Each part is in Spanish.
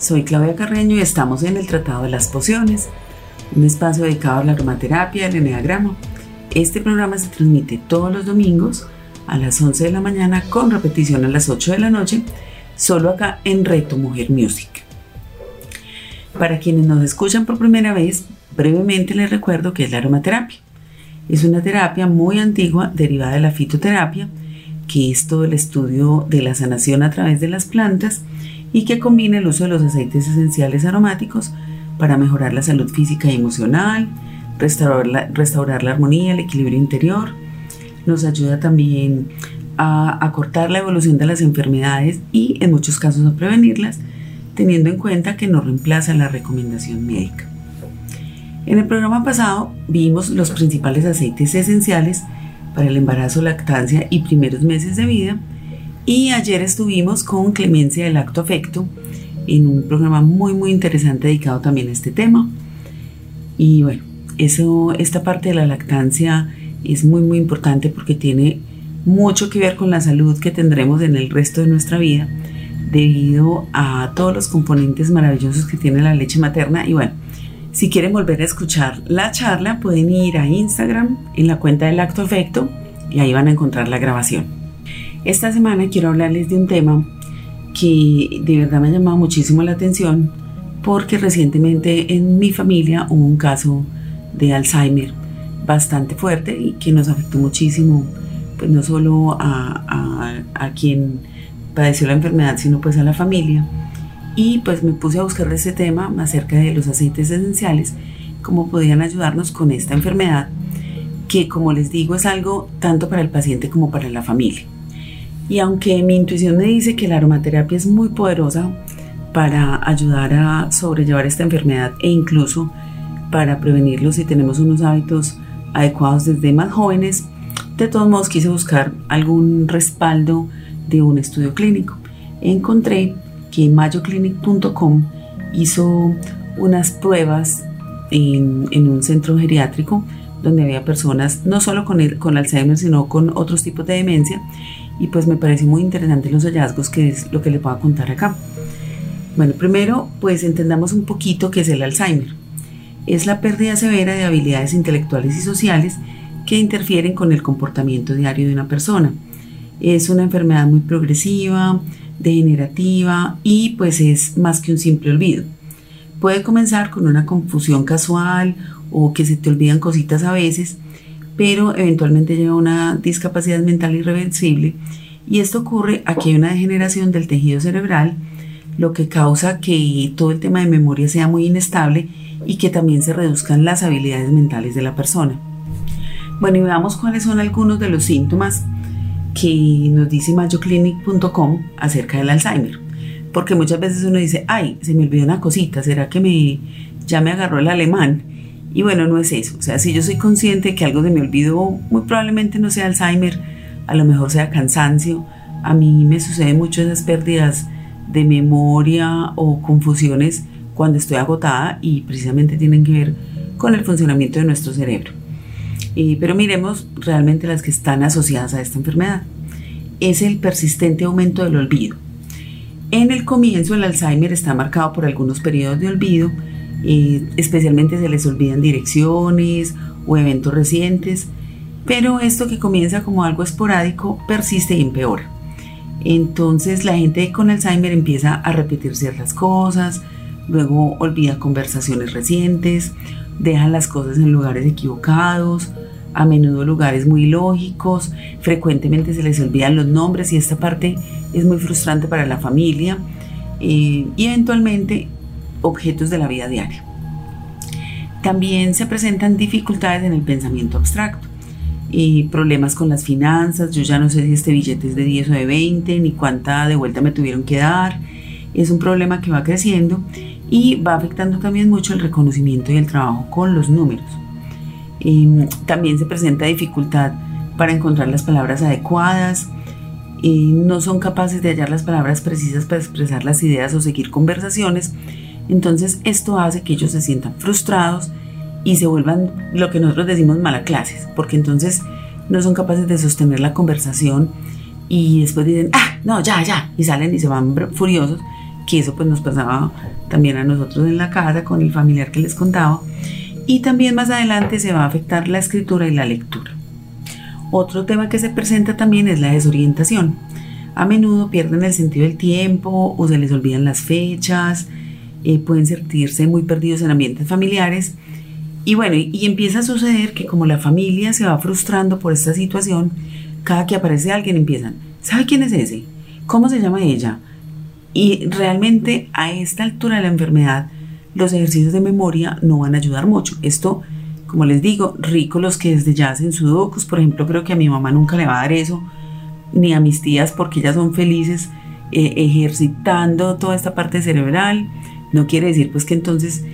Soy Claudia Carreño y estamos en el Tratado de las Pociones, un espacio dedicado a la aromaterapia el eneagrama. Este programa se transmite todos los domingos a las 11 de la mañana con repetición a las 8 de la noche, solo acá en Reto Mujer Music. Para quienes nos escuchan por primera vez, brevemente les recuerdo que es la aromaterapia. Es una terapia muy antigua derivada de la fitoterapia, que es todo el estudio de la sanación a través de las plantas y que combina el uso de los aceites esenciales aromáticos para mejorar la salud física y emocional, restaurar la, restaurar la armonía, el equilibrio interior. Nos ayuda también a acortar la evolución de las enfermedades y en muchos casos a prevenirlas, teniendo en cuenta que no reemplaza la recomendación médica. En el programa pasado vimos los principales aceites esenciales para el embarazo, lactancia y primeros meses de vida y ayer estuvimos con Clemencia del Acto Afecto en un programa muy muy interesante dedicado también a este tema. Y bueno, eso, esta parte de la lactancia es muy muy importante porque tiene mucho que ver con la salud que tendremos en el resto de nuestra vida debido a todos los componentes maravillosos que tiene la leche materna. Y bueno, si quieren volver a escuchar la charla, pueden ir a Instagram en la cuenta del acto afecto y ahí van a encontrar la grabación. Esta semana quiero hablarles de un tema que de verdad me ha llamado muchísimo la atención porque recientemente en mi familia hubo un caso de Alzheimer bastante fuerte y que nos afectó muchísimo, pues no solo a, a, quien padeció la enfermedad, sino pues a la familia. Y pues me puse a buscar ese tema acerca de los aceites esenciales, cómo podían ayudarnos con esta enfermedad, que como les digo es algo tanto para el paciente como para la familia. Y aunque mi intuición me dice que la aromaterapia es muy poderosa para ayudar a sobrellevar esta enfermedad e incluso para prevenirlo si tenemos unos hábitos adecuados desde más jóvenes, de todos modos quise buscar algún respaldo de un estudio clínico. Encontré que mayoclinic.com hizo unas pruebas en, en, un centro geriátrico donde había personas no solo con, el, con Alzheimer, sino con otros tipos de demencia y pues me pareció muy interesante los hallazgos que es lo que les voy a contar acá. Bueno, primero pues entendamos un poquito qué es el Alzheimer. Es la pérdida severa de habilidades intelectuales y sociales que interfieren con el comportamiento diario de una persona. Es una enfermedad muy progresiva, degenerativa y pues es más que un simple olvido. Puede comenzar con una confusión casual o que se te olvidan cositas a veces, pero eventualmente lleva una discapacidad mental irreversible y esto ocurre aquí hay una degeneración del tejido cerebral, lo que causa que todo el tema de memoria sea muy inestable y que también se reduzcan las habilidades mentales de la persona. Bueno, y veamos cuáles son algunos de los síntomas que nos dice mayoclinic.com acerca del Alzheimer. Porque muchas veces uno dice, ay, se me olvidó una cosita, ¿será que me, ya me agarró el alemán? Y bueno, no es eso. O sea, si yo soy consciente que algo de me olvidó, muy probablemente no sea Alzheimer, a lo mejor sea cansancio. A mí me suceden mucho esas pérdidas de memoria o confusiones cuando estoy agotada y precisamente tienen que ver con el funcionamiento de nuestro cerebro. Pero miremos realmente las que están asociadas a esta enfermedad. Es el persistente aumento del olvido. En el comienzo el Alzheimer está marcado por algunos periodos de olvido especialmente se les olvidan direcciones o eventos recientes, pero esto que comienza como algo esporádico persiste y empeora. Entonces la gente con Alzheimer empieza a repetir ciertas cosas, luego olvida conversaciones recientes, deja las cosas en lugares equivocados, a menudo lugares muy lógicos, frecuentemente se les olvidan los nombres y esta parte es muy frustrante para la familia eh, y eventualmente objetos de la vida diaria. También se presentan dificultades en el pensamiento abstracto y problemas con las finanzas. Yo ya no sé si este billete es de 10 o de 20, ni cuánta de vuelta me tuvieron que dar. Es un problema que va creciendo y va afectando también mucho el reconocimiento y el trabajo con los números. Em, también se presenta dificultad para encontrar las palabras adecuadas, no son capaces de hallar las palabras precisas para expresar las ideas o seguir conversaciones, entonces esto hace que ellos se sientan frustrados y se vuelvan lo que nosotros decimos mala clases, porque entonces no son capaces de sostener la conversación y después dicen, ah, no, ya, ya, y salen y se van furiosos, que eso pues nos pasaba también a nosotros en la casa con el familiar que les contaba, y también más adelante se va a afectar la escritura y la lectura. Otro tema que se presenta también es la desorientación. A menudo pierden el sentido del tiempo o se les olvidan las fechas, eh, pueden sentirse muy perdidos en ambientes familiares y bueno, y, empieza a suceder que como la familia se va frustrando por esta situación, cada que aparece alguien empiezan, ¿sabe quién es ese? ¿Cómo se llama ella? Y realmente a esta altura de la enfermedad, los ejercicios de memoria no van a ayudar mucho. Esto, como les digo, rico los que desde ya hacen sudokus, por ejemplo, creo que a mi mamá nunca le va a dar eso, ni a mis tías porque ellas son felices eh, ejercitando toda esta parte cerebral. No quiere decir pues que entonces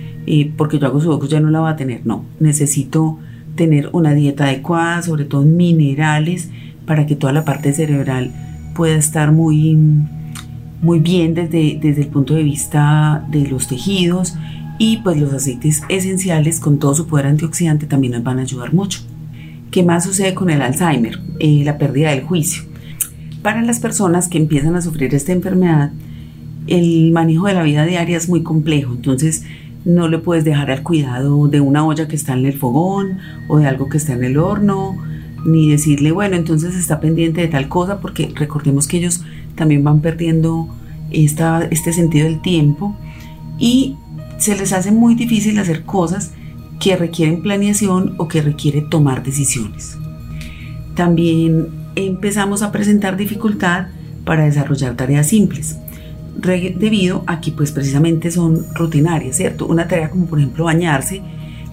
porque yo hago sudoku ya no la va a tener. No, necesito tener una dieta adecuada, sobre todo minerales, para que toda la parte cerebral pueda estar muy, muy bien desde, desde el punto de vista de los tejidos y pues los aceites esenciales con todo su poder antioxidante también nos van a ayudar mucho. ¿Qué más sucede con el Alzheimer? Eh, la pérdida del juicio. Para las personas que empiezan a sufrir esta enfermedad, el manejo de la vida diaria es muy complejo, entonces no le puedes dejar al cuidado de una olla que está en el fogón o de algo que está en el horno, ni decirle, bueno, entonces está pendiente de tal cosa, porque recordemos que ellos también van perdiendo esta, este sentido del tiempo y se les hace muy difícil hacer cosas que requieren planeación o que requiere tomar decisiones. También empezamos a presentar dificultad para desarrollar tareas simples debido a que pues precisamente son rutinarias, ¿cierto? Una tarea como por ejemplo bañarse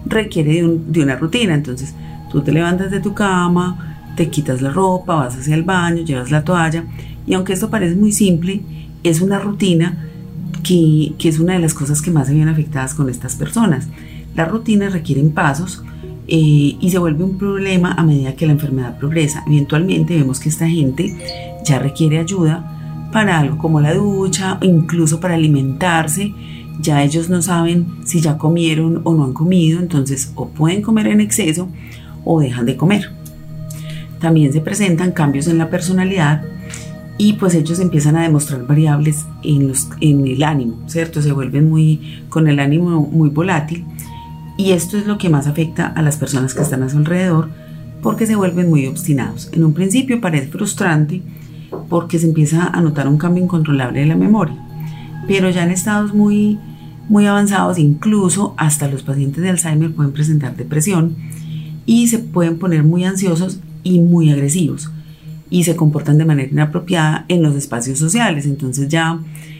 requiere de, una rutina, entonces tú te levantas de tu cama, te quitas la ropa, vas hacia el baño, llevas la toalla y aunque esto parece muy simple, es una rutina que, es una de las cosas que más se ven afectadas con estas personas. Las rutinas requieren pasos eh, y se vuelve un problema a medida que la enfermedad progresa. Eventualmente vemos que esta gente ya requiere ayuda para algo como la ducha, incluso para alimentarse. Ya ellos no saben si ya comieron o no han comido, entonces o pueden comer en exceso o dejan de comer. También se presentan cambios en la personalidad y pues ellos empiezan a demostrar variables en, los, en el ánimo, ¿cierto? Se vuelven muy con el ánimo muy volátil y esto es lo que más afecta a las personas que están a su alrededor porque se vuelven muy obstinados. En un principio parece frustrante porque se empieza a notar un cambio incontrolable de la memoria. Pero ya en estados muy, muy avanzados, incluso hasta los pacientes de Alzheimer pueden presentar depresión y se pueden poner muy ansiosos y muy agresivos y se comportan de manera inapropiada en los espacios sociales. Entonces ya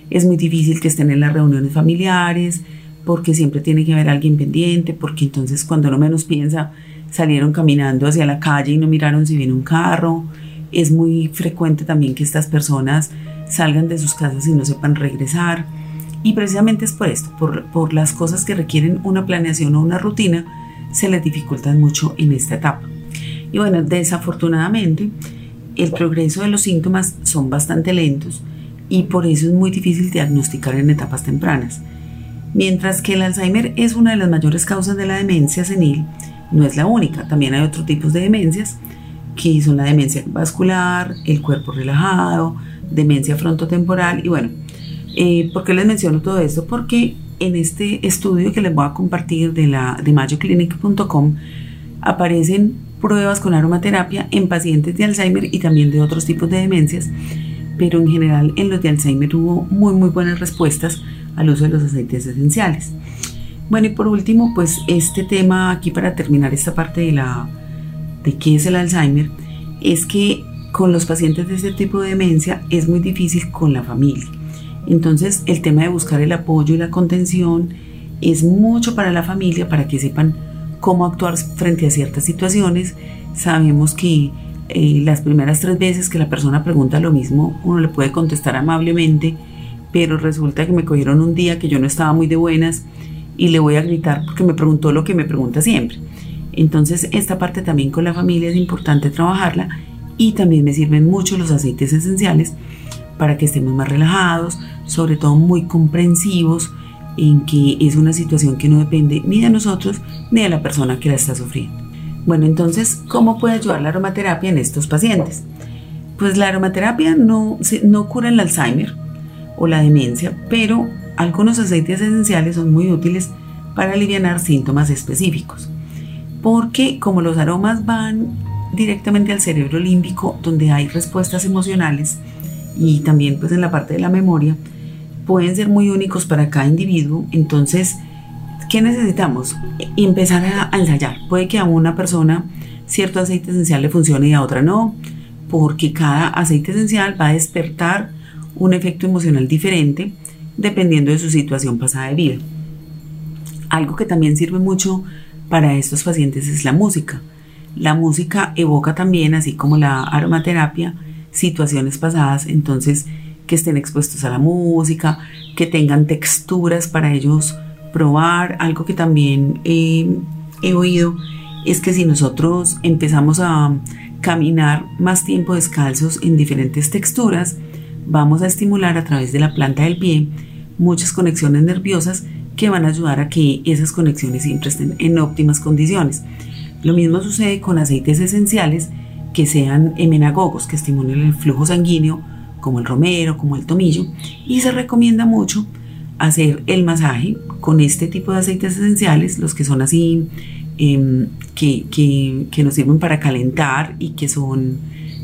es muy difícil que estén en las reuniones familiares porque siempre tiene que haber alguien pendiente, porque entonces cuando uno menos piensa salieron caminando hacia la calle y no miraron si viene un carro es muy frecuente también que estas personas salgan de sus casas y no sepan regresar. Y precisamente es por esto, por, las cosas que requieren una planeación o una rutina, se les dificultan mucho en esta etapa. Y bueno, desafortunadamente, el progreso de los síntomas son bastante lentos y por eso es muy difícil diagnosticar en etapas tempranas. Mientras que el Alzheimer es una de las mayores causas de la demencia senil, no es la única, también hay otros tipos de demencias que son la demencia vascular, el cuerpo relajado, demencia frontotemporal y bueno, eh, ¿por qué les menciono todo esto? Porque en este estudio que les voy a compartir de, la, de mayoclinic.com aparecen pruebas con aromaterapia en pacientes de Alzheimer y también de otros tipos de demencias, pero en general en los de Alzheimer hubo muy muy buenas respuestas al uso de los aceites esenciales. Bueno, y por último, pues este tema aquí para terminar esta parte de la de qué es el Alzheimer es que con los pacientes de este tipo de demencia es muy difícil con la familia. Entonces el tema de buscar el apoyo y la contención es mucho para la familia para que sepan cómo actuar frente a ciertas situaciones. Sabemos que eh, las primeras tres veces que la persona pregunta lo mismo, uno le puede contestar amablemente, pero resulta que me cogieron un día que yo no estaba muy de buenas y le voy a gritar porque me preguntó lo que me pregunta siempre. Entonces esta parte también con la familia es importante trabajarla y también me sirven mucho los aceites esenciales para que estemos más relajados, sobre todo muy comprensivos en que es una situación que no depende ni de nosotros ni de la persona que la está sufriendo. Bueno, entonces, ¿cómo puede ayudar la aromaterapia en estos pacientes? Pues la aromaterapia no, no cura el Alzheimer o la demencia, pero algunos aceites esenciales son muy útiles para aliviar síntomas específicos. Porque como los aromas van directamente al cerebro límbico, donde hay respuestas emocionales y también pues en la parte de la memoria, pueden ser muy únicos para cada individuo. Entonces, ¿qué necesitamos? Empezar a, ensayar. Puede que a una persona cierto aceite esencial le funcione y a otra no, porque cada aceite esencial va a despertar un efecto emocional diferente dependiendo de su situación pasada de vida. Algo que también sirve mucho para estos pacientes es la música. La música evoca también, así como la aromaterapia, situaciones pasadas, entonces que estén expuestos a la música, que tengan texturas para ellos probar. Algo que también he oído es que si nosotros empezamos a caminar más tiempo descalzos en diferentes texturas, vamos a estimular a través de la planta del pie muchas conexiones nerviosas que van a ayudar a que esas conexiones siempre estén en óptimas condiciones. Lo mismo sucede con aceites esenciales que sean emenagogos, que estimulen el flujo sanguíneo, como el romero, como el tomillo, y se recomienda mucho hacer el masaje con este tipo de aceites esenciales, los que son así, em, que, que, que nos sirven para calentar y que son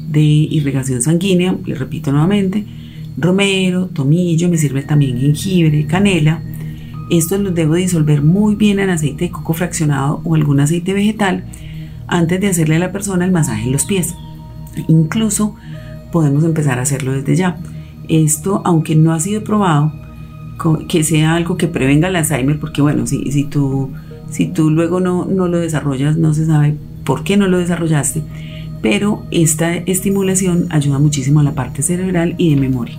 de irrigación sanguínea, les repito nuevamente, romero, tomillo, me sirve también jengibre, canela. Estos los debo disolver muy bien en aceite de coco fraccionado o algún aceite vegetal antes de hacerle a la persona el masaje en los pies. Incluso podemos empezar a hacerlo desde ya. Esto, aunque no ha sido probado, que sea algo que prevenga el Alzheimer, porque bueno, si, si, tú, si tú luego no, no lo desarrollas, no se sabe por qué no lo desarrollaste, pero esta estimulación ayuda muchísimo a la parte cerebral y de memoria.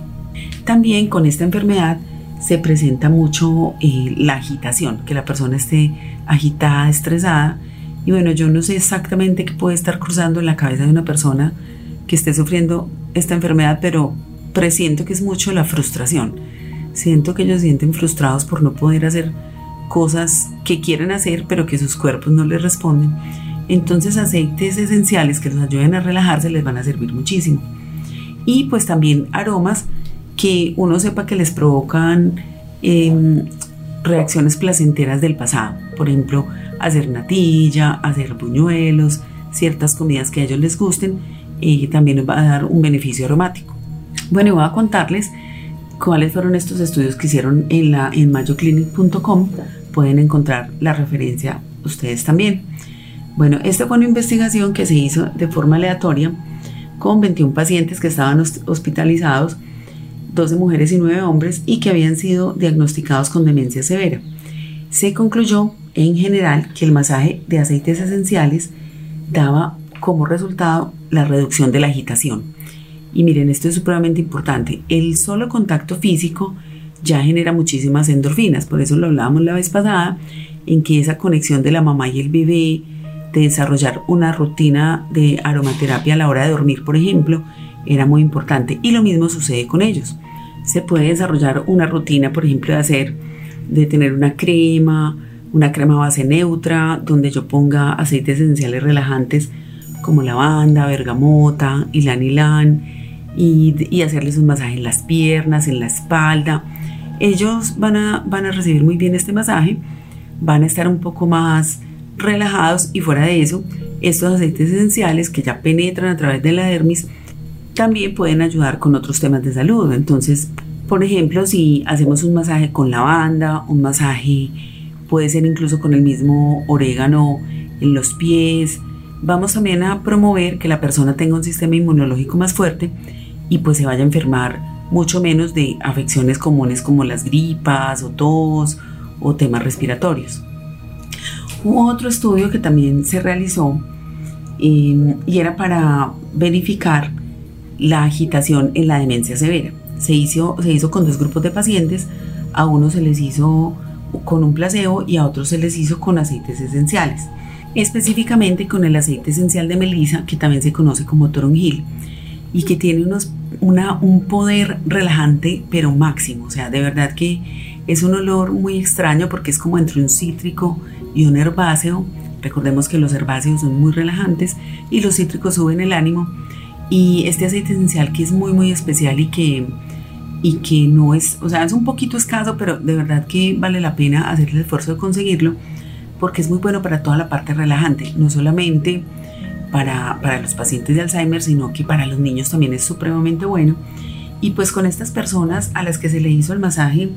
También con esta enfermedad se presenta mucho eh, la agitación, que la persona esté agitada, estresada. Y bueno, yo no sé exactamente qué puede estar cruzando en la cabeza de una persona que esté sufriendo esta enfermedad, pero presiento que es mucho la frustración. Siento que ellos sienten frustrados por no poder hacer cosas que quieren hacer, pero que sus cuerpos no les responden. Entonces aceites esenciales que los ayuden a relajarse les van a servir muchísimo. Y pues también aromas que uno sepa que les provocan em, reacciones placenteras del pasado. Por ejemplo, hacer natilla, hacer buñuelos, ciertas comidas que a ellos les gusten y también va a dar un beneficio aromático. Bueno, y voy a contarles cuáles fueron estos estudios que hicieron en, la, en mayoclinic.com. Pueden encontrar la referencia ustedes también. Bueno, esta fue una investigación que se hizo de forma aleatoria con 21 pacientes que estaban hospitalizados, 12 mujeres y 9 hombres, y que habían sido diagnosticados con demencia severa. Se concluyó en general que el masaje de aceites esenciales daba como resultado la reducción de la agitación. Y miren, esto es supremamente importante. El solo contacto físico ya genera muchísimas endorfinas, por eso lo hablábamos la vez pasada, en que esa conexión de la mamá y el bebé, de desarrollar una rutina de aromaterapia a la hora de dormir, por ejemplo, era muy importante. Y lo mismo sucede con ellos. Se puede desarrollar una rutina, por ejemplo, de hacer, de tener una crema, una crema base neutra, donde yo ponga aceites esenciales relajantes como lavanda, bergamota, ylang y, y hacerles un masaje en las piernas, en la espalda. Ellos van a, van a recibir muy bien este masaje, van a estar un poco más relajados y fuera de eso, estos aceites esenciales que ya penetran a través de la dermis también pueden ayudar con otros temas de salud. Entonces, por ejemplo, si hacemos un masaje con lavanda, un masaje puede ser incluso con el mismo orégano en los pies, vamos también a promover que la persona tenga un sistema inmunológico más fuerte y pues se vaya a enfermar mucho menos de afecciones comunes como las gripas o tos o temas respiratorios. Hubo otro estudio que también se realizó em, y era para verificar la agitación en la demencia severa. Se hizo, se hizo con dos grupos de pacientes, a unos se les hizo con un placebo y a otros se les hizo con aceites esenciales, específicamente con el aceite esencial de melisa, que también se conoce como toronjil, y que tiene unos, una, un poder relajante pero máximo, o sea, de verdad que es un olor muy extraño porque es como entre un cítrico y un herbáceo. Recordemos que los herbáceos son muy relajantes y los cítricos suben el ánimo. Y este aceite esencial que es muy muy especial y que, y que no es, o sea, es un poquito escaso, pero de verdad que vale la pena hacer el esfuerzo de conseguirlo porque es muy bueno para toda la parte relajante, no solamente para, para los pacientes de Alzheimer, sino que para los niños también es supremamente bueno. Y pues con estas personas a las que se le hizo el masaje,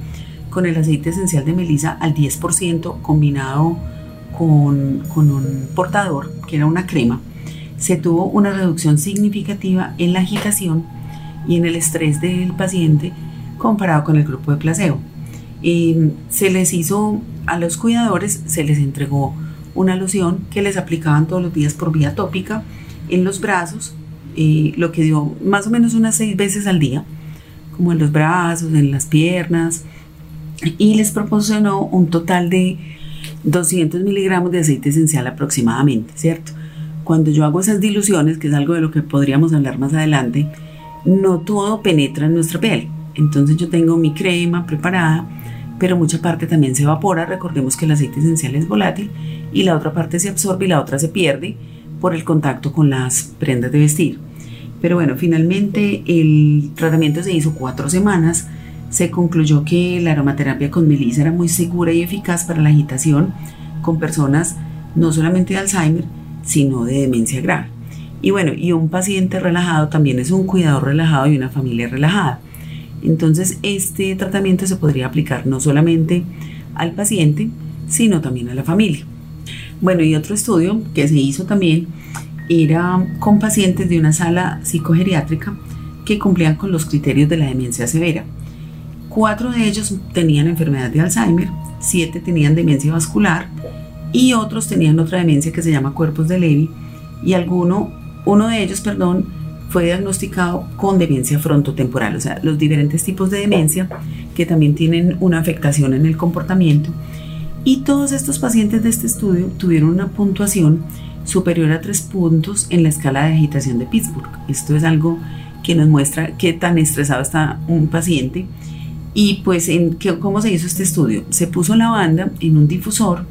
con el aceite esencial de melisa al 10% combinado con, con un portador, que era una crema, se tuvo una reducción significativa en la agitación y en el estrés del paciente comparado con el grupo de placebo. Y se les hizo a los cuidadores, se les entregó una loción que les aplicaban todos los días por vía tópica en los brazos, eh, lo que dio más o menos unas seis veces al día, como en los brazos, en las piernas, y les proporcionó un total de 200 miligramos de aceite esencial aproximadamente, ¿cierto? Cuando yo hago esas diluciones, que es algo de lo que podríamos hablar más adelante, no todo penetra en nuestra piel. Entonces yo tengo mi crema preparada, pero mucha parte también se evapora. Recordemos que el aceite esencial es volátil y la otra parte se absorbe y la otra se pierde por el contacto con las prendas de vestir. Pero bueno, finalmente el tratamiento se hizo cuatro semanas se concluyó que la aromaterapia con melisa era muy segura y eficaz para la agitación con personas no solamente de Alzheimer, sino de demencia grave. Y bueno, y un paciente relajado también es un cuidador relajado y una familia relajada. Entonces, este tratamiento se podría aplicar no solamente al paciente, sino también a la familia. Bueno, y otro estudio que se hizo también era con pacientes de una sala psicogeriátrica que cumplían con los criterios de la demencia severa. Cuatro de ellos tenían enfermedad de Alzheimer, siete tenían demencia vascular y otros tenían otra demencia que se llama cuerpos de Levy y alguno, uno de ellos, perdón, fue diagnosticado con demencia frontotemporal, o sea, los diferentes tipos de demencia que también tienen una afectación en el comportamiento. Y todos estos pacientes de este estudio tuvieron una puntuación superior a tres puntos en la escala de agitación de Pittsburgh. Esto es algo que nos muestra qué tan estresado está un paciente y pues, en, ¿cómo se hizo este estudio? Se puso la banda en un difusor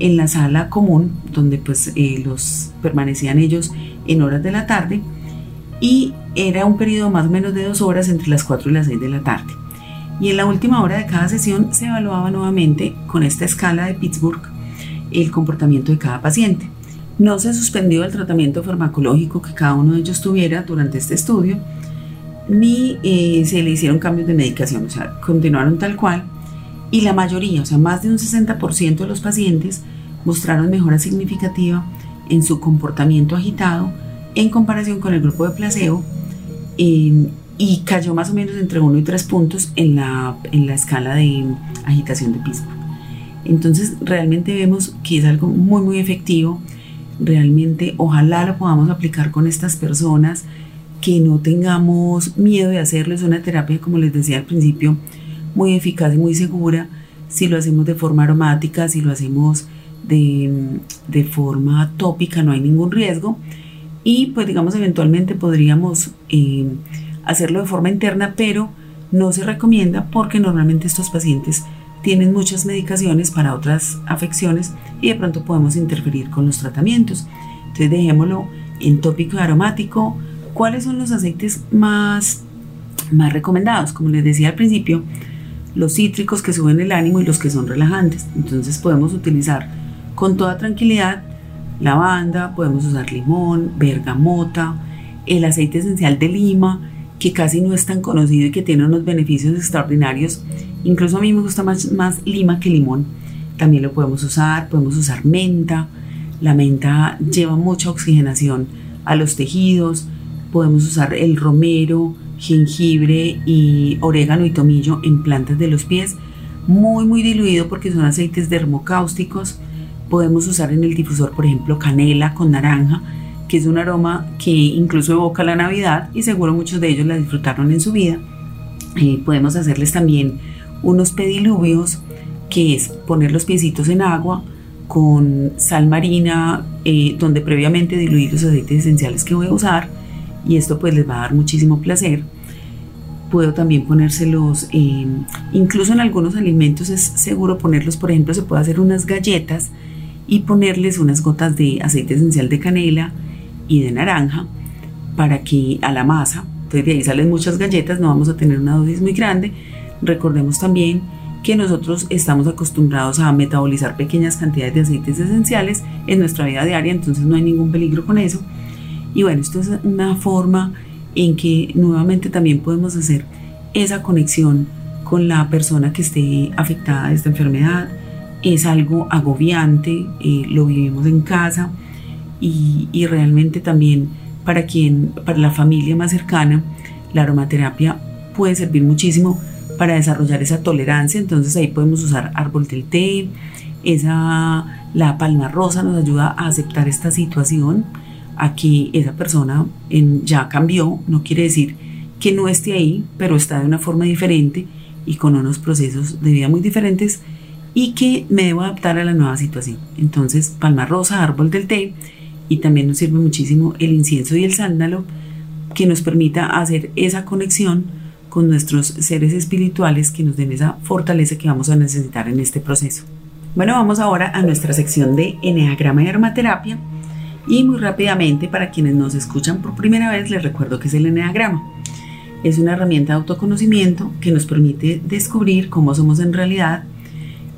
en la sala común, donde pues eh, los permanecían ellos en horas de la tarde, y era un periodo más o menos de dos horas entre las 4 y las 6 de la tarde. Y en la última hora de cada sesión se evaluaba nuevamente con esta escala de Pittsburgh el comportamiento de cada paciente. No se suspendió el tratamiento farmacológico que cada uno de ellos tuviera durante este estudio, ni eh, se le hicieron cambios de medicación, o sea, continuaron tal cual. Y la mayoría, o sea, más de un 60% de los pacientes mostraron mejora significativa en su comportamiento agitado en comparación con el grupo de placebo em, y cayó más o menos entre 1 y 3 puntos en la, en la escala de agitación de Pittsburgh. Entonces realmente vemos que es algo muy muy efectivo, realmente ojalá lo podamos aplicar con estas personas que no tengamos miedo de hacerlo. Es una terapia, como les decía al principio, muy eficaz y muy segura. Si lo hacemos de forma aromática, si lo hacemos de, de forma tópica, no hay ningún riesgo. Y pues digamos, eventualmente podríamos eh, hacerlo de forma interna, pero no se recomienda porque normalmente estos pacientes tienen muchas medicaciones para otras afecciones y de pronto podemos interferir con los tratamientos. Entonces dejémoslo en tópico aromático ¿Cuáles son los aceites más, más recomendados? Como les decía al principio, los cítricos que suben el ánimo y los que son relajantes. Entonces podemos utilizar con toda tranquilidad lavanda, podemos usar limón, bergamota, el aceite esencial de lima, que casi no es tan conocido y que tiene unos beneficios extraordinarios. Incluso a mí me gusta más, lima que limón. También lo podemos usar, podemos usar menta. La menta lleva mucha oxigenación a los tejidos, Podemos usar el romero, jengibre y orégano y tomillo en plantas de los pies, muy muy diluido porque son aceites dermocáusticos. Podemos usar en el difusor, por ejemplo, canela con naranja, que es un aroma que incluso evoca la Navidad y seguro muchos de ellos la disfrutaron en su vida. Eh, podemos hacerles también unos pediluvios, que es poner los piecitos en agua con sal marina, eh, donde previamente diluir los aceites esenciales que voy a usar, y esto pues les va a dar muchísimo placer. Puedo también ponérselos, eh, incluso en algunos alimentos es seguro ponerlos, por ejemplo, se puede hacer unas galletas y ponerles unas gotas de aceite esencial de canela y de naranja para que a la masa, entonces de ahí salen muchas galletas, no vamos a tener una dosis muy grande. Recordemos también que nosotros estamos acostumbrados a metabolizar pequeñas cantidades de aceites esenciales en nuestra vida diaria, entonces no hay ningún peligro con eso. Y bueno, esto es una forma en que nuevamente también podemos hacer esa conexión con la persona que esté afectada de esta enfermedad. Es algo agobiante, eh, lo vivimos en casa y, y, realmente también para quien, para la familia más cercana, la aromaterapia puede servir muchísimo para desarrollar esa tolerancia. Entonces ahí podemos usar árbol del té, esa, la palma rosa nos ayuda a aceptar esta situación aquí esa persona ya cambió, no quiere decir que no esté ahí, pero está de una forma diferente y con unos procesos de vida muy diferentes y que me debo adaptar a la nueva situación. Entonces, palma rosa, árbol del té y también nos sirve muchísimo el incienso y el sándalo que nos permita hacer esa conexión con nuestros seres espirituales que nos den esa fortaleza que vamos a necesitar en este proceso. Bueno, vamos ahora a nuestra sección de Enneagrama y Aromaterapia y muy rápidamente, para quienes nos escuchan por primera vez, les recuerdo que es el Enneagrama. Es una herramienta de autoconocimiento que nos permite descubrir cómo somos en realidad,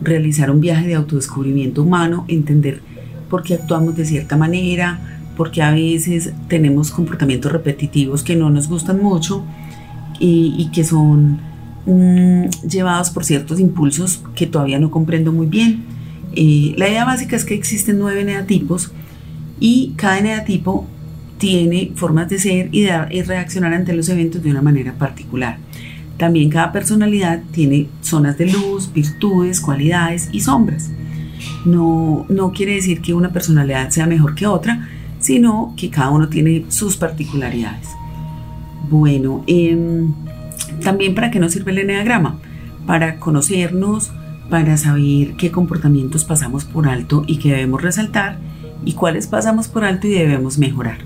realizar un viaje de autodescubrimiento humano, entender por qué actuamos de cierta manera, por qué a veces tenemos comportamientos repetitivos que no nos gustan mucho y, que son mm, llevados por ciertos impulsos que todavía no comprendo muy bien. Eh, la idea básica es que existen nueve neatipos y cada eneatipo tiene formas de ser y de reaccionar ante los eventos de una manera particular. También cada personalidad tiene zonas de luz, virtudes, cualidades y sombras. No, no quiere decir que una personalidad sea mejor que otra, sino que cada uno tiene sus particularidades. Bueno, em, también para qué nos sirve el eneagrama? Para conocernos, para saber qué comportamientos pasamos por alto y que debemos resaltar y cuáles pasamos por alto y debemos mejorar.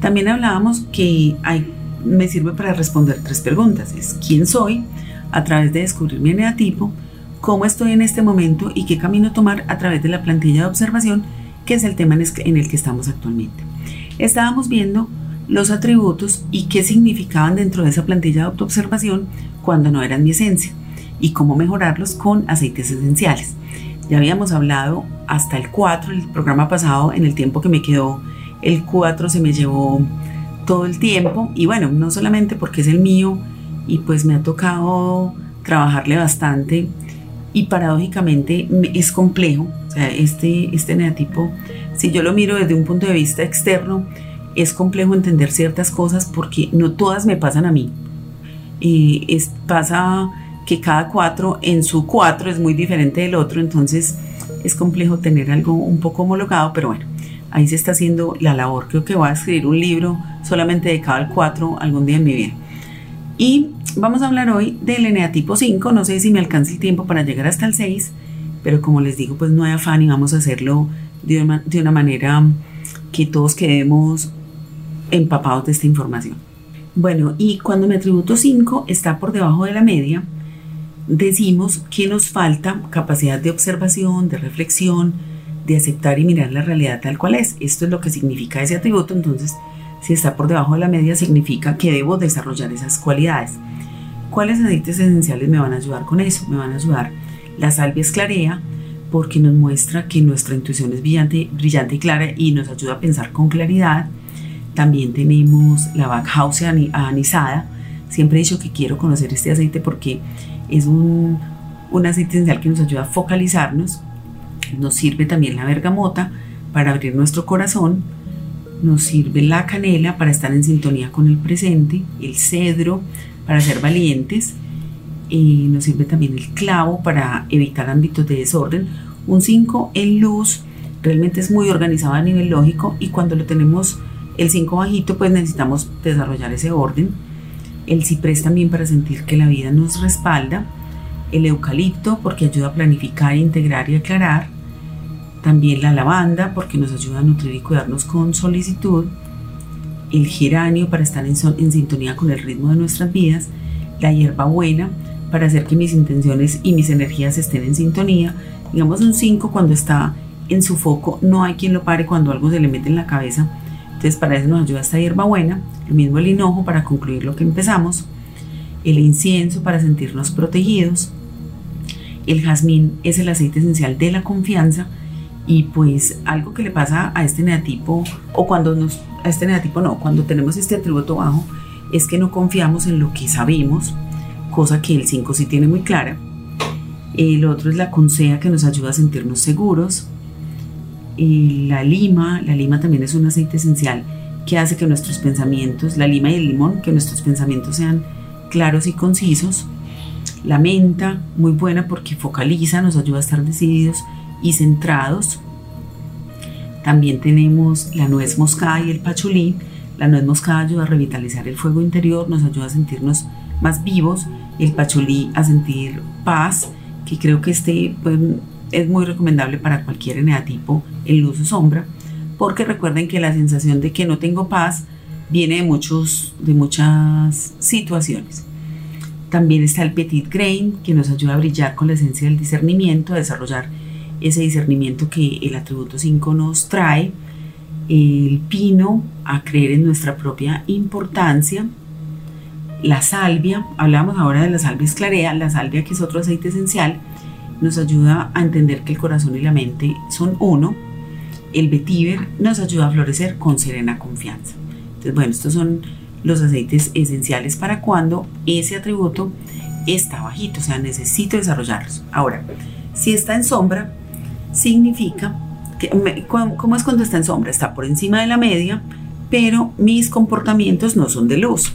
También hablábamos que hay, me sirve para responder tres preguntas. Es quién soy a través de descubrir mi eneatipo, cómo estoy en este momento y qué camino tomar a través de la plantilla de observación, que es el tema en el que estamos actualmente. Estábamos viendo los atributos y qué significaban dentro de esa plantilla de autoobservación cuando no eran mi esencia y cómo mejorarlos con aceites esenciales. Ya habíamos hablado hasta el 4, el programa pasado, en el tiempo que me quedó, el 4 se me llevó todo el tiempo y bueno, no solamente porque es el mío y pues me ha tocado trabajarle bastante y paradójicamente es complejo, o sea, este, este neatipo, si yo lo miro desde un punto de vista externo, es complejo entender ciertas cosas porque no todas me pasan a mí. y es, pasa que cada cuatro en su cuatro es muy diferente del otro, entonces es complejo tener algo un poco homologado, pero bueno, ahí se está haciendo la labor. Creo que voy a escribir un libro solamente dedicado al 4 algún día en mi vida. Y vamos a hablar hoy del eneatipo 5, no sé si me alcanza el tiempo para llegar hasta el 6, pero como les digo, pues no hay afán y vamos a hacerlo de una, de una manera que todos quedemos empapados de esta información. Bueno, y cuando mi atributo 5 está por debajo de la media, decimos que nos falta capacidad de observación, de reflexión, de aceptar y mirar la realidad tal cual es. Esto es lo que significa ese atributo, entonces si está por debajo de la media significa que debo desarrollar esas cualidades. ¿Cuáles aceites esenciales me van a ayudar con eso? Me van a ayudar la salvia esclarea porque nos muestra que nuestra intuición es brillante, brillante y clara y nos ayuda a pensar con claridad. También tenemos la Backhouse anisada. Siempre he dicho que quiero conocer este aceite porque es un, aceite esencial que nos ayuda a focalizarnos. Nos sirve también la bergamota para abrir nuestro corazón. Nos sirve la canela para estar en sintonía con el presente. El cedro para ser valientes. Y nos sirve también el clavo para evitar ámbitos de desorden. Un 5 en luz realmente es muy organizado a nivel lógico y cuando lo tenemos el 5 bajito pues necesitamos desarrollar ese orden el ciprés también para sentir que la vida nos respalda, el eucalipto porque ayuda a planificar, integrar y aclarar, también la lavanda porque nos ayuda a nutrir y cuidarnos con solicitud, el geranio para estar en, en sintonía con el ritmo de nuestras vidas, la hierbabuena para hacer que mis intenciones y mis energías estén en sintonía, digamos un 5 cuando está en su foco, no hay quien lo pare cuando algo se le mete en la cabeza, entonces para eso nos ayuda esta hierbabuena, lo mismo el hinojo para concluir lo que empezamos, el incienso para sentirnos protegidos, el jazmín es el aceite esencial de la confianza y pues algo que le pasa a este neatipo o cuando nos a este neatipo no, cuando tenemos este atributo bajo es que no confiamos en lo que sabemos, cosa que el 5 sí tiene muy clara. El otro es la consea que nos ayuda a sentirnos seguros. Y la lima, la lima también es un aceite esencial que hace que nuestros pensamientos, la lima y el limón, que nuestros pensamientos sean claros y concisos. La menta, muy buena porque focaliza, nos ayuda a estar decididos y centrados. También tenemos la nuez moscada y el pachulí. La nuez moscada ayuda a revitalizar el fuego interior, nos ayuda a sentirnos más vivos. El pachulí a sentir paz, que creo que este pues, es muy recomendable para cualquier eneatipo en luz o sombra, porque recuerden que la sensación de que no tengo paz viene de, muchos, de muchas situaciones. También está el Petit Grain, que nos ayuda a brillar con la esencia del discernimiento, a desarrollar ese discernimiento que el atributo 5 nos trae. El pino, a creer en nuestra propia importancia. La salvia, hablamos ahora de la salvia esclarea, la salvia que es otro aceite esencial, nos ayuda a entender que el corazón y la mente son uno. El vetiver nos ayuda a florecer con serena confianza. Entonces, bueno, estos son los aceites esenciales para cuando ese atributo está bajito, o sea, necesito desarrollarlos. Ahora, si está en sombra, significa que, ¿cómo es cuando está en sombra? Está por encima de la media, pero mis comportamientos no son de luz.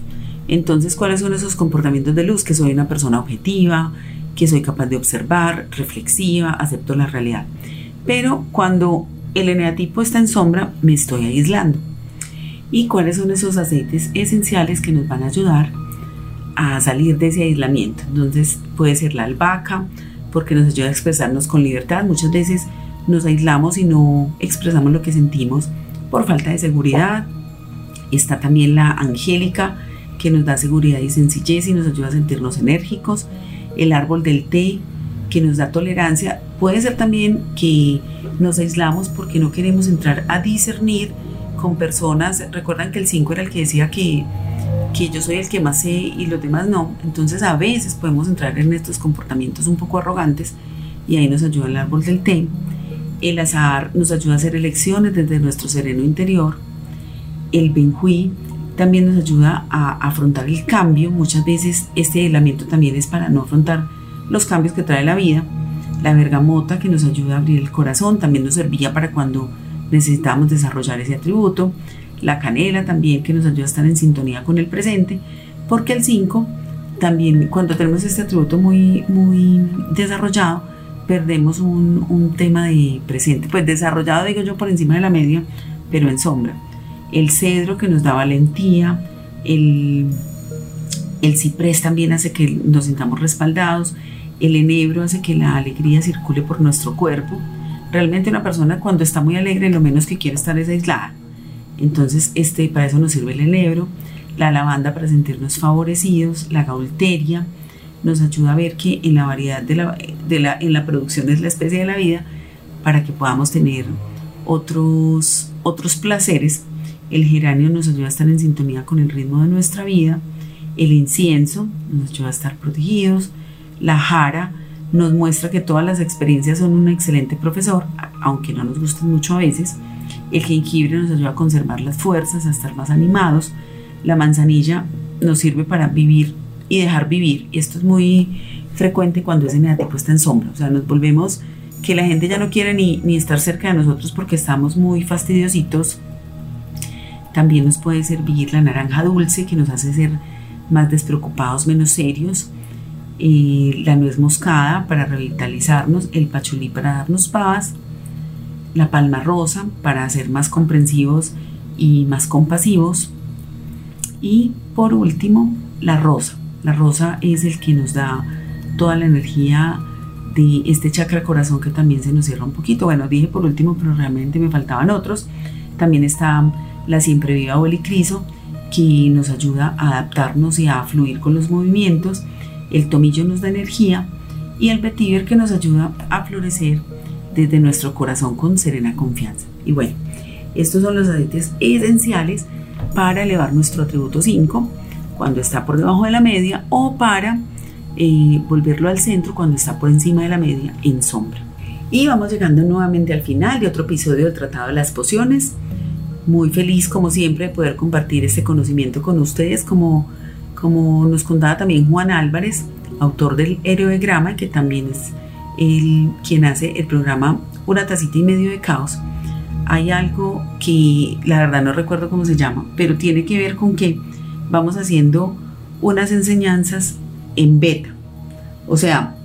Entonces, ¿cuáles son esos comportamientos de luz? Que soy una persona objetiva, que soy capaz de observar, reflexiva, acepto la realidad. Pero cuando el eneatipo está en sombra, me estoy aislando y cuáles son esos aceites esenciales que nos van a ayudar a salir de ese aislamiento. Entonces puede ser la albahaca, porque nos ayuda a expresarnos con libertad. Muchas veces nos aislamos y no expresamos lo que sentimos por falta de seguridad. Está también la angélica, que nos da seguridad y sencillez y nos ayuda a sentirnos enérgicos. El árbol del té, que nos da tolerancia. Puede ser también que nos aislamos porque no queremos entrar a discernir con personas, recuerdan que el 5 era el que decía que, que yo soy el que más sé y los demás no, entonces a veces podemos entrar en estos comportamientos un poco arrogantes y ahí nos ayuda el árbol del té. El azar nos ayuda a hacer elecciones desde nuestro sereno interior. El benjuí también nos ayuda a afrontar el cambio. Muchas veces este aislamiento también es para no afrontar los cambios que trae la vida. La bergamota que nos ayuda a abrir el corazón también nos servía para cuando necesitamos desarrollar ese atributo. La canela también que nos ayuda a estar en sintonía con el presente, porque el 5 también cuando tenemos este atributo muy, muy desarrollado, perdemos un, un, tema de presente, pues desarrollado digo yo por encima de la media, pero en sombra. El cedro que nos da valentía, el, el ciprés también hace que nos sintamos respaldados, el enebro hace que la alegría circule por nuestro cuerpo, Realmente una persona cuando está muy alegre lo menos que quiere estar es aislada. Entonces, este, para eso nos sirve el enebro, la lavanda para sentirnos favorecidos, la gaulteria nos ayuda a ver que en la variedad de la, de la, en la producción es la especie de la vida para que podamos tener otros, otros placeres. El geranio nos ayuda a estar en sintonía con el ritmo de nuestra vida. El incienso nos ayuda a estar protegidos. La jara nos muestra que todas las experiencias son un excelente profesor, aunque no nos gusten mucho a veces. El jengibre nos ayuda a conservar las fuerzas, a estar más animados. La manzanilla nos sirve para vivir y dejar vivir. Y esto es muy frecuente cuando ese negativo está en sombra. O sea, nos volvemos que la gente ya no quiere ni, ni estar cerca de nosotros porque estamos muy fastidiositos. También nos puede servir la naranja dulce que nos hace ser más despreocupados, menos serios la nuez moscada para revitalizarnos, el pachulí para darnos paz, la palma rosa para ser más comprensivos y más compasivos y por último la rosa. La rosa es el que nos da toda la energía de este chakra corazón que también se nos cierra un poquito. Bueno, dije por último, pero realmente me faltaban otros. También está la siempre viva bolicriso, que nos ayuda a adaptarnos y a fluir con los movimientos. El tomillo nos da energía y el vetiver que nos ayuda a florecer desde nuestro corazón con serena confianza. Y bueno, estos son los aceites esenciales para elevar nuestro atributo 5 cuando está por debajo de la media o para eh, volverlo al centro cuando está por encima de la media en sombra. Y vamos llegando nuevamente al final de otro episodio del Tratado de las Pociones. Muy feliz como siempre de poder compartir este conocimiento con ustedes como, como nos contaba también Juan Álvarez, autor del Heroegrama, que también es el, quien hace el programa Una tacita y medio de caos. Hay algo que la verdad no recuerdo cómo se llama, pero tiene que ver con que vamos haciendo unas enseñanzas en beta. O sea,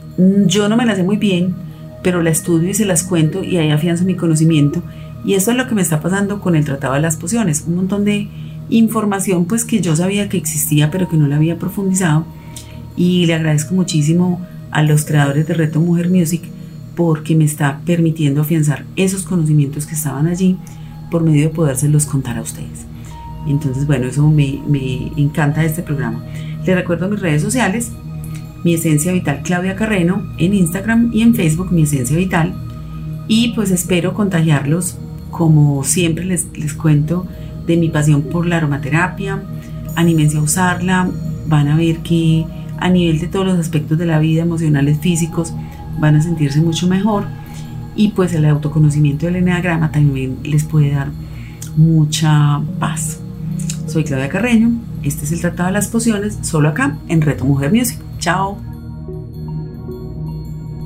yo no me las sé muy bien, pero la estudio y se las cuento y ahí afianzo mi conocimiento. Y eso es lo que me está pasando con el Tratado de las Pociones. Un montón de información pues que yo sabía que existía pero que no la había profundizado. Y le agradezco muchísimo a los creadores de Reto Mujer Music porque me está permitiendo afianzar esos conocimientos que estaban allí por medio de podérselos contar a ustedes. Entonces, bueno, eso me, me encanta este programa. Les recuerdo mis redes sociales, mi esencia vital Claudia Carreno, en Instagram y en Facebook mi esencia vital. Y pues espero contagiarlos, como siempre les, les cuento, de mi pasión por la aromaterapia. Anímense a usarla, van a ver que a nivel de todos los aspectos de la vida, emocionales, físicos, van a sentirse mucho mejor. Y pues el autoconocimiento del eneagrama también les puede dar mucha paz. Soy Claudia Carreño, este es el Tratado de las Pociones, solo acá en Reto Mujer Music. Chao.